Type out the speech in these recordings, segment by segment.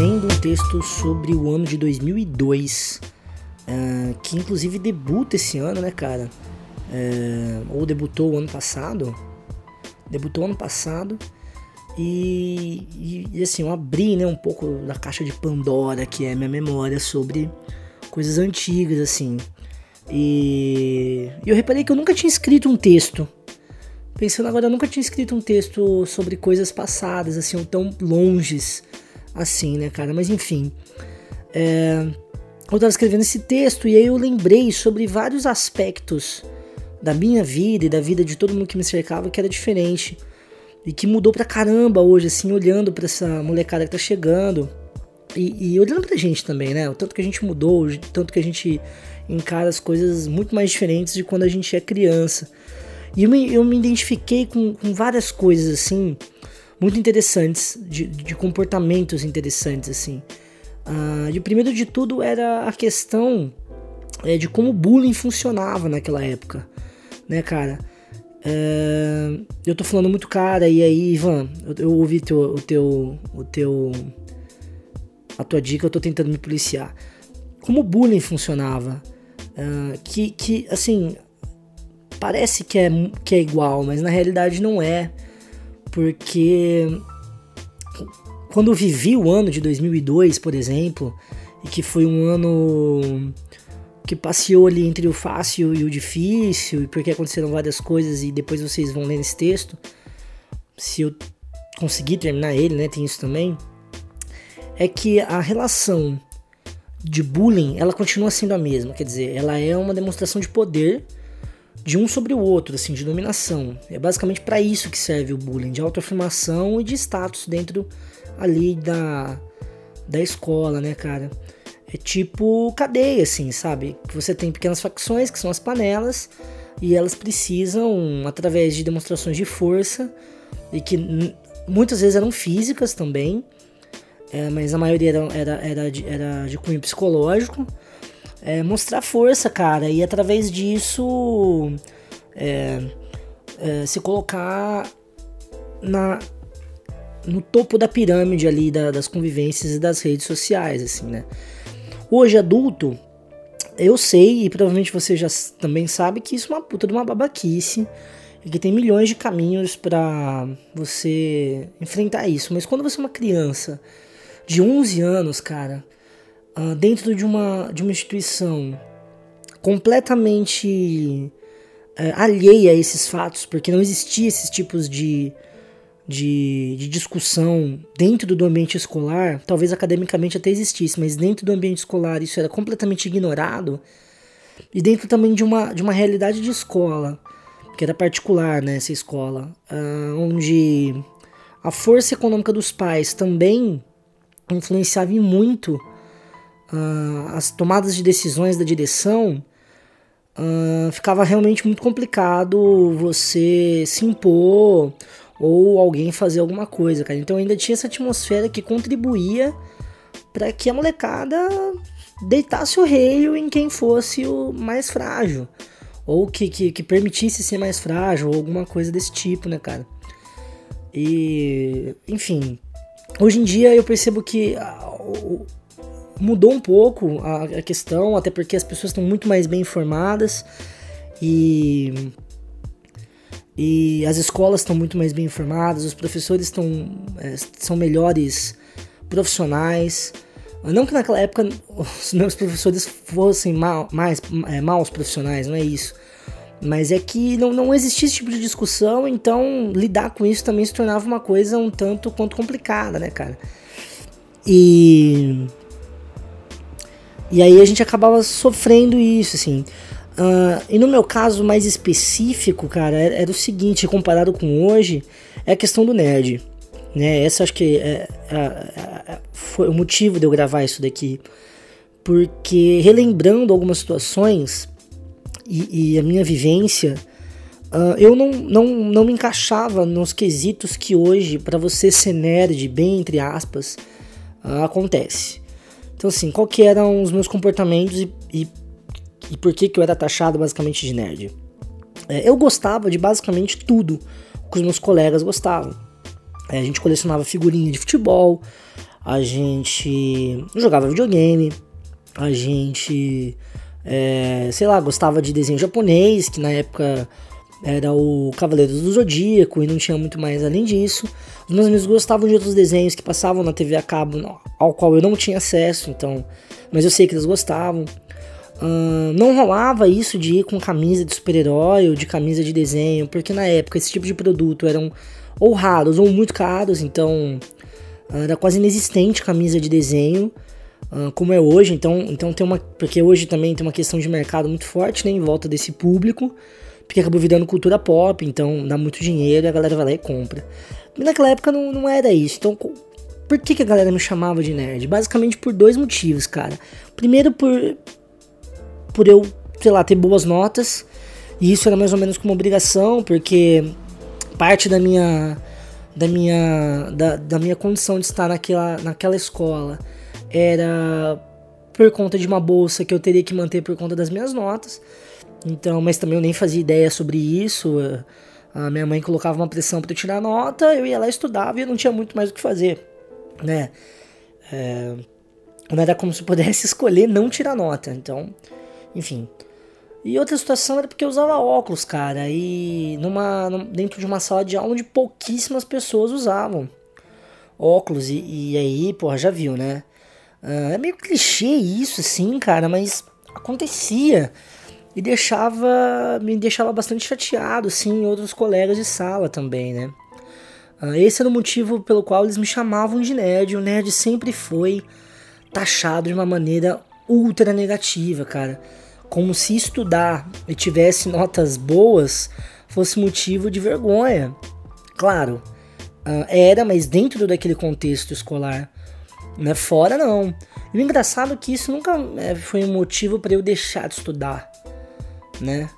escrevendo um texto sobre o ano de 2002, uh, que inclusive debuta esse ano, né, cara? Uh, ou debutou o ano passado. Debutou ano passado. E, e, e, assim, eu abri né, um pouco da caixa de Pandora, que é minha memória sobre coisas antigas, assim. E eu reparei que eu nunca tinha escrito um texto. Pensando agora, eu nunca tinha escrito um texto sobre coisas passadas, assim, ou tão longes assim, né, cara? Mas enfim. É, eu tava escrevendo esse texto e aí eu lembrei sobre vários aspectos da minha vida e da vida de todo mundo que me cercava que era diferente. E que mudou pra caramba hoje, assim, olhando para essa molecada que tá chegando. E, e, olhando pra gente também, né? O tanto que a gente mudou, o tanto que a gente encara as coisas muito mais diferentes de quando a gente é criança. E eu me, eu me identifiquei com, com várias coisas, assim, muito interessantes, de, de comportamentos interessantes, assim. Uh, e o primeiro de tudo era a questão é, de como o bullying funcionava naquela época, né, cara? Uh, eu tô falando muito cara, e aí, Ivan, eu, eu ouvi teu, o teu, o teu, a tua dica, eu tô tentando me policiar. Como o bullying funcionava, uh, que, que, assim, parece que é, que é igual, mas na realidade não é porque quando eu vivi o ano de 2002, por exemplo, e que foi um ano que passeou ali entre o fácil e o difícil, e porque aconteceram várias coisas e depois vocês vão ler nesse texto, se eu conseguir terminar ele, né, tem isso também, é que a relação de bullying, ela continua sendo a mesma, quer dizer, ela é uma demonstração de poder de um sobre o outro, assim, de dominação. É basicamente para isso que serve o bullying, de autoafirmação e de status dentro ali da, da escola, né, cara? É tipo cadeia, assim, sabe? Você tem pequenas facções, que são as panelas, e elas precisam, através de demonstrações de força, e que muitas vezes eram físicas também, é, mas a maioria era, era, era, de, era de cunho psicológico, é, mostrar força, cara, e através disso é, é, se colocar na, no topo da pirâmide ali da, das convivências e das redes sociais, assim, né? Hoje adulto, eu sei, e provavelmente você já também sabe, que isso é uma puta de uma babaquice e que tem milhões de caminhos para você enfrentar isso. Mas quando você é uma criança de 11 anos, cara, uh, dentro de uma, de uma instituição completamente uh, alheia a esses fatos, porque não existia esses tipos de, de, de, discussão dentro do ambiente escolar, talvez academicamente até existisse, mas dentro do ambiente escolar isso era completamente ignorado, e dentro também de uma, de uma realidade de escola, que era particular nessa né, escola, uh, onde a força econômica dos pais também influenciava muito uh, as tomadas de decisões da direção, uh, ficava realmente muito complicado você se impor ou alguém fazer alguma coisa, cara. Então ainda tinha essa atmosfera que contribuía para que a molecada deitasse o rei em quem fosse o mais frágil. Ou que, que, que, permitisse ser mais frágil, ou alguma coisa desse tipo, né, cara? E, enfim, hoje em dia eu percebo que mudou um pouco a, a questão, até porque as pessoas estão muito mais bem informadas e e as escolas estão muito mais bem informadas, os professores estão é, são melhores profissionais. Não que naquela época os meus professores fossem mal, mais é, maus profissionais, não é isso. Mas é que não, não existia esse tipo de discussão, então lidar com isso também se tornava uma coisa um tanto quanto complicada, né, cara? E e aí a gente acabava sofrendo isso, assim. Uh, e no meu caso mais específico, cara, era, era, o seguinte, comparado com hoje, é a questão do nerd. Né? Essa acho que é, é, é, foi o motivo de eu gravar isso daqui. Porque relembrando algumas situações e, e a minha vivência, uh, eu não, não, não me encaixava nos quesitos que hoje, para você ser nerd, bem entre aspas, uh, acontece. Então, assim, qual que eram os meus comportamentos e, e, e por que, que eu era taxado basicamente de nerd? É, eu gostava de basicamente tudo que os meus colegas gostavam. É, a gente colecionava figurinha de futebol, a gente jogava videogame, a gente, é, sei lá, gostava de desenho japonês, que na época era o Cavaleiros do Zodíaco e não tinha muito mais além disso. Os meus amigos gostavam de outros desenhos que passavam na TV a cabo, ao qual eu não tinha acesso, então, mas eu sei que eles gostavam. Uh, não rolava isso de ir com camisa de super-herói ou de camisa de desenho, porque na época esse tipo de produto eram ou raros ou muito caros, então era quase inexistente camisa de desenho, uh, como é hoje. Então, então tem uma. Porque hoje também tem uma questão de mercado muito forte né, em volta desse público, porque acabou virando cultura pop, então dá muito dinheiro e a galera vai lá e compra. Naquela época não, não era isso. Então, por que, que a galera me chamava de nerd? Basicamente por dois motivos, cara. Primeiro, por por eu, sei lá, ter boas notas. E isso era mais ou menos como obrigação, porque parte da minha da minha da, da minha condição de estar naquela, naquela escola era por conta de uma bolsa que eu teria que manter por conta das minhas notas. Então, mas também eu nem fazia ideia sobre isso. A minha mãe colocava uma pressão para eu tirar nota, eu ia lá estudava e eu não tinha muito mais o que fazer, né? É, não era como se eu pudesse escolher não tirar nota. Então, enfim. E outra situação era porque eu usava óculos, cara, e numa, dentro de uma sala de aula onde pouquíssimas pessoas usavam óculos, e, e aí, porra, já viu, né? Uh, é meio clichê isso, assim, cara, mas acontecia e deixava, me deixava bastante chateado, assim, outros colegas de sala também, né? Uh, esse era o motivo pelo qual eles me chamavam de nerd, o nerd sempre foi taxado de uma maneira ultra negativa, cara. Como se estudar e tivesse notas boas fosse motivo de vergonha. Claro, uh, era, mas dentro daquele contexto escolar. Né? Fora não. E o engraçado é que isso nunca é, foi um motivo para eu deixar de estudar, né?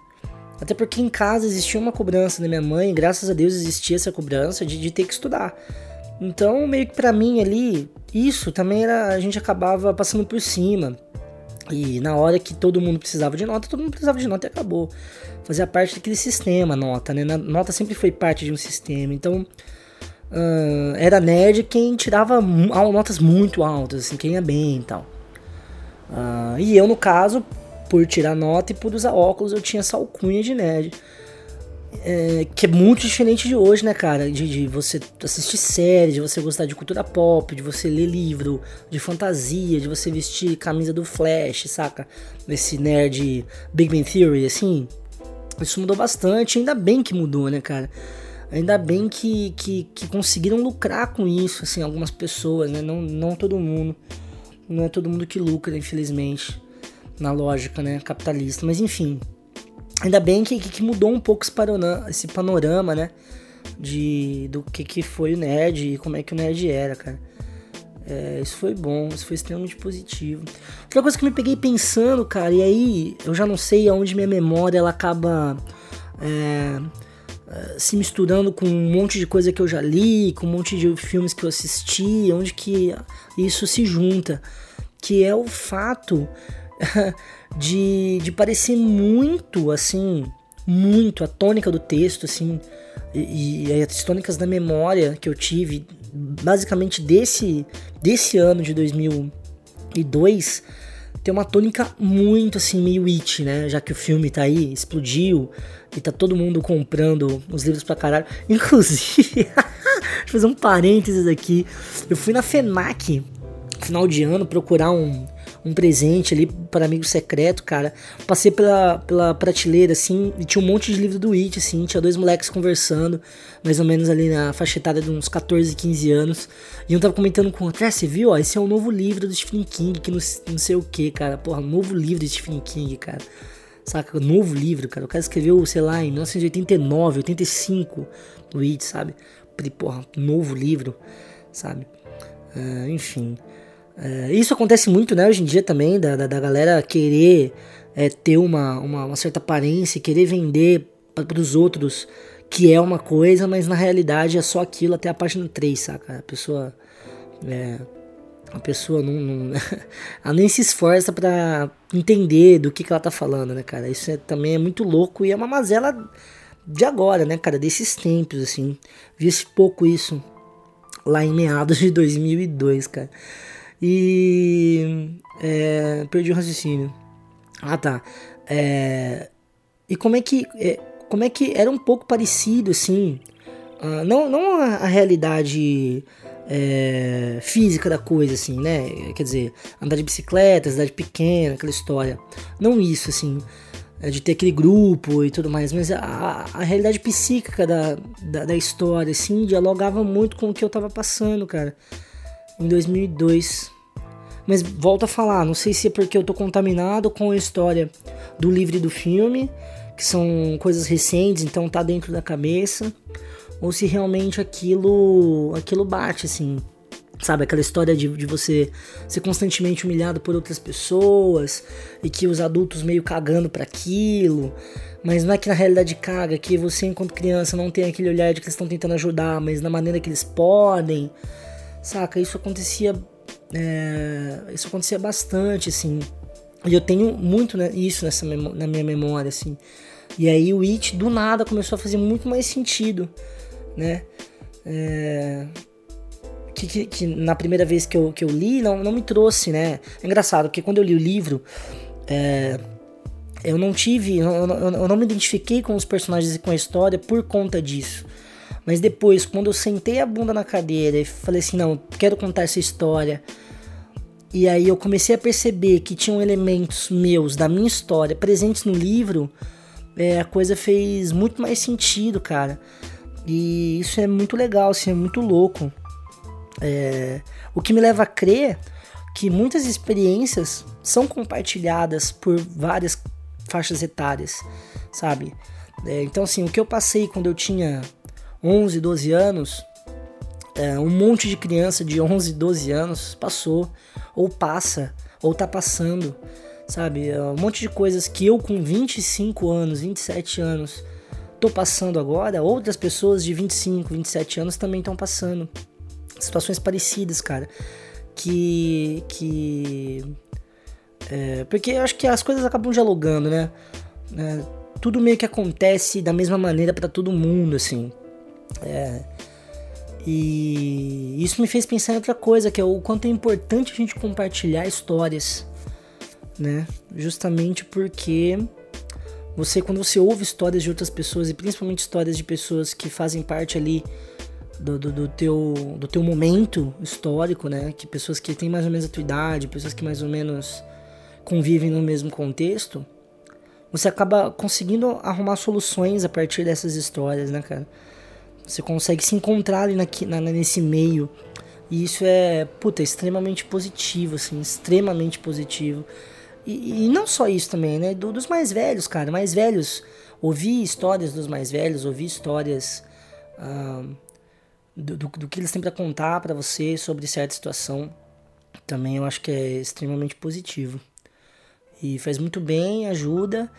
Até porque em casa existia uma cobrança da minha mãe, graças a Deus existia essa cobrança de, de ter que estudar. Então, meio que para mim ali, isso também era. A gente acabava passando por cima. E na hora que todo mundo precisava de nota, todo mundo precisava de nota e acabou. Fazia parte daquele sistema, nota, né? nota sempre foi parte de um sistema. Então, uh, era nerd quem tirava notas muito altas, assim, quem ia bem e tal. Uh, e eu, no caso, por tirar nota e por usar óculos, eu tinha essa alcunha de nerd é, que é muito diferente de hoje, né, cara? De, de, você assistir série, de você gostar de cultura pop, de você ler livro de fantasia, de você vestir camisa do Flash, saca? Esse nerd Big Bang Theory, assim. Isso mudou bastante, ainda bem que mudou, né, cara? Ainda bem que, que, que conseguiram lucrar com isso, assim, algumas pessoas, né? Não, não todo mundo. Não é todo mundo que lucra, infelizmente, na lógica, né, capitalista. Mas enfim, Ainda bem que, que mudou um pouco esse panorama, esse panorama, né? De, do que, que foi o nerd e como é que o nerd era, cara. É, isso foi bom, isso foi extremamente positivo. Outra coisa que eu me peguei pensando, cara, e aí eu já não sei aonde minha memória ela acaba é, é, se misturando com um monte de coisa que eu já li, com um monte de filmes que eu assisti, onde que isso se junta, que é o fato de, de parecer muito, assim, muito a tônica do texto, assim, e, e as tônicas da memória que eu tive, basicamente desse, desse ano de 2002, tem uma tônica muito assim, meio it, né? Já que o filme tá aí, explodiu e tá todo mundo comprando os livros pra caralho. Inclusive, deixa eu fazer um parênteses aqui. Eu fui na FENAC, final de ano, procurar um, um presente ali para amigo secreto, cara. Passei pela, pela prateleira, assim, e tinha um monte de livro do It, assim, tinha dois moleques conversando, mais ou menos ali na faixa etária de uns 14, 15 anos. E um tava comentando com o outro, é, você viu, ó, esse é o novo livro do Stephen King, que não, não sei o que, cara. Porra, novo livro do Stephen King, cara. Saca? Novo livro, cara. O cara escreveu, sei lá, em 1989, 85, o It, sabe? Porra, novo livro, sabe? Uh, enfim. É, isso acontece muito, né, hoje em dia também, da, da, da galera querer é, ter uma, uma, uma, certa aparência, querer vender para os outros que é uma coisa, mas na realidade é só aquilo até a página 3, saca? A pessoa. É, a pessoa não, não ela nem se esforça para entender do que, que ela tá falando, né, cara? Isso é, também é muito louco e é uma mazela de agora, né, cara? Desses tempos, assim. Vi-se pouco isso lá em meados de 2002, cara. E. É, perdi o raciocínio. Ah, tá. É, e como é que. É, como é que era um pouco parecido, assim. Não não a, a realidade é, física da coisa, assim, né? Quer dizer, andar de bicicleta, cidade pequena, aquela história. Não isso, assim, é, de ter aquele grupo e tudo mais, mas a, a realidade psíquica da, da, da, história, assim, dialogava muito com o que eu tava passando, cara, em 2002. Mas volto a falar, não sei se é porque eu tô contaminado com a história do livro e do filme, que são coisas recentes, então tá dentro da cabeça ou se realmente aquilo aquilo bate assim. Sabe, aquela história de, de você ser constantemente humilhado por outras pessoas e que os adultos meio cagando para aquilo. Mas não é que na realidade caga, que você enquanto criança não tem aquele olhar de que eles estão tentando ajudar, mas na maneira que eles podem. Saca? Isso acontecia. É, isso acontecia bastante, assim. E eu tenho muito né, isso nessa na minha memória, assim. E aí o It do nada começou a fazer muito mais sentido né? É, que, que, que, na primeira vez que eu, que eu li não, não me trouxe, né? É engraçado, porque quando eu li o livro, é, eu não tive, eu, eu, eu, não me identifiquei com os personagens e com a história por conta disso. Mas depois, quando eu sentei a bunda na cadeira e falei assim, não, quero contar essa história. E aí eu comecei a perceber que tinham elementos meus, da minha história, presentes no livro, é, a coisa fez muito mais sentido, cara. E isso é muito legal, assim, é muito louco. É, o que me leva a crer que muitas experiências são compartilhadas por várias faixas etárias, sabe? É, então, assim, o que eu passei quando eu tinha 11, 12 anos, é, um monte de criança de 11, 12 anos passou, ou passa, ou tá passando, sabe? É, um monte de coisas que eu com 25 anos, 27 anos, tô passando agora, outras pessoas de 25, 27 anos também estão passando. Situações parecidas, cara. Que. que é, porque eu acho que as coisas acabam dialogando, né? É, tudo meio que acontece da mesma maneira para todo mundo, assim. É, e isso me fez pensar em outra coisa, que é o quanto é importante a gente compartilhar histórias, né? Justamente porque você, quando você ouve histórias de outras pessoas, e principalmente histórias de pessoas que fazem parte ali do, do, do, teu, do teu momento histórico, né? Que pessoas que têm mais ou menos a tua idade, pessoas que mais ou menos convivem no mesmo contexto, você acaba conseguindo arrumar soluções a partir dessas histórias, né, cara? Você consegue se encontrar ali na, na, nesse meio. E isso é, puta, extremamente positivo, assim, extremamente positivo. E, e, não só isso também, né? Do, dos mais velhos, cara. Mais velhos. Ouvir histórias dos mais velhos, ouvir histórias ah, do, do, do, que eles têm para contar para você sobre certa situação. Também eu acho que é extremamente positivo. E faz muito bem, ajuda.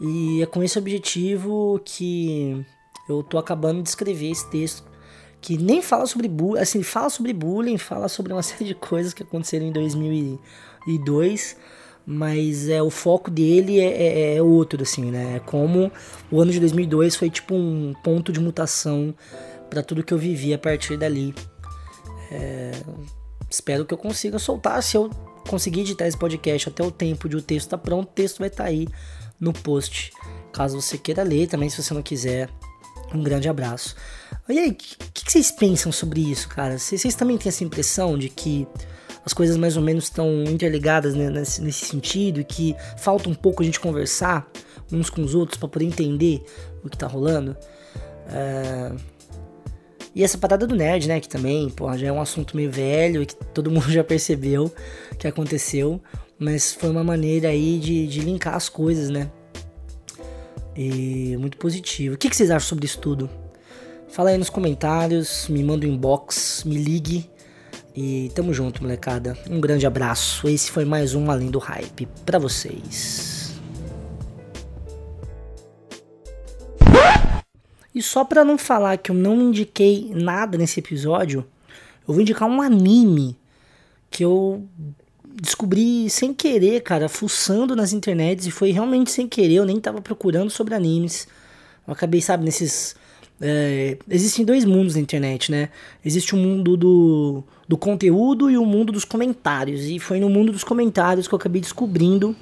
E é com esse objetivo que eu tô acabando de escrever esse texto. Que nem fala sobre bullying, assim, fala sobre bullying, fala sobre uma série de coisas que aconteceram em 2002 mas é o foco dele é, é, é, outro assim né? É como o ano de 2002 foi tipo um ponto de mutação para tudo que eu vivi a partir dali. É, espero que eu consiga soltar. Se eu conseguir editar esse podcast até o tempo de o texto estar tá pronto o texto vai estar tá aí no post. Caso você queira ler também se você não quiser um grande abraço e aí o que, que, vocês pensam sobre isso cara vocês, vocês também têm essa impressão de que as coisas mais ou menos estão interligadas né, nesse, nesse, sentido e que falta um pouco a gente conversar uns com os outros para poder entender o que tá rolando. É... E essa parada do nerd, né, que também, pô, já é um assunto meio velho e que todo mundo já percebeu que aconteceu, mas foi uma maneira aí de, de linkar as coisas, né? E muito positivo. O que, que vocês acham sobre isso tudo? Fala aí nos comentários, me manda um inbox, me ligue e tamo junto, molecada. Um grande abraço. Esse foi mais um Além do Hype para vocês. E só para não falar que eu não indiquei nada nesse episódio, eu vou indicar um anime que eu descobri sem querer, cara, fuçando nas internets e foi realmente sem querer, eu nem tava procurando sobre animes. Eu acabei, sabe, nesses É, existem dois mundos na internet, né? Existe o mundo do, do conteúdo e o mundo dos comentários. E foi no mundo dos comentários que eu acabei descobrindo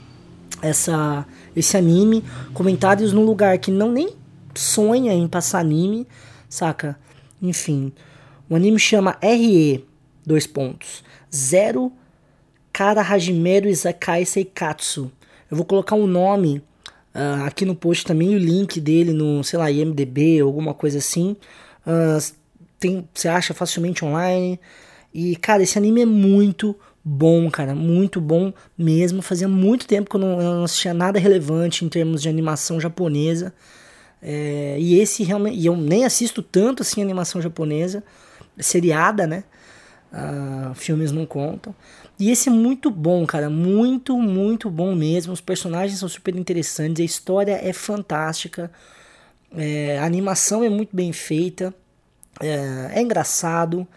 essa, esse anime. Comentários num lugar que não nem sonha em passar anime, saca? Enfim. O anime chama RE, dois pontos. Zero Kara Hajimeru Izakai Seikatsu. Eu vou colocar um nome uh, aqui no post também, o link dele no, sei lá, IMDB, alguma coisa assim. Uh, tem, você acha facilmente online. E, cara, esse anime é muito bom, cara, muito bom mesmo. Fazia muito tempo que eu não, eu não assistia nada relevante em termos de animação japonesa. É, e esse realmente. E eu nem assisto tanto assim animação japonesa, seriada, né? Uh, filmes não contam. E esse é muito bom, cara. Muito, muito bom mesmo. Os personagens são super interessantes. A história é fantástica. É, a animação é muito bem feita. É, é engraçado.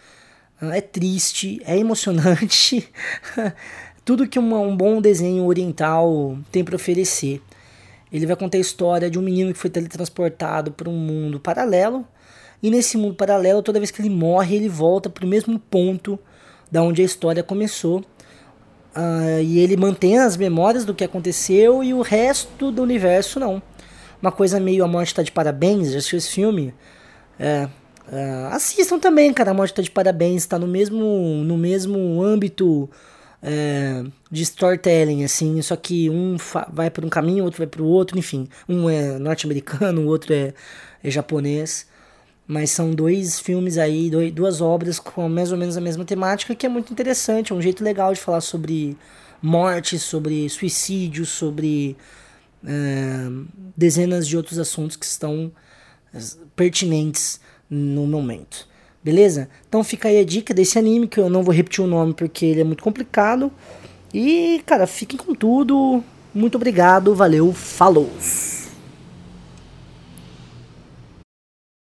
É triste. É emocionante. Tudo que uma, um bom desenho oriental tem para oferecer. Ele vai contar a história de um menino que foi teletransportado para um mundo paralelo. E nesse mundo paralelo, toda vez que ele morre, ele volta para o mesmo ponto da onde a história começou. Uh, e ele mantém as memórias do que aconteceu e o resto do universo não. Uma coisa meio A Morte Tá de Parabéns, já assistiu esse filme? É, uh, assistam também, cara, A Morte Tá de Parabéns, tá no mesmo, no mesmo âmbito é, de storytelling, assim, só que um vai por um caminho, outro vai para o outro, enfim. Um é norte-americano, o outro é, é japonês. Mas são dois filmes aí, duas obras com mais ou menos a mesma temática, que é muito interessante, é um jeito legal de falar sobre morte, sobre suicídio, sobre é, dezenas de outros assuntos que estão é, pertinentes no momento. Beleza? Então fica aí a dica desse anime, que eu não vou repetir o nome porque ele é muito complicado. E, cara, fiquem com tudo. Muito obrigado, valeu, falou!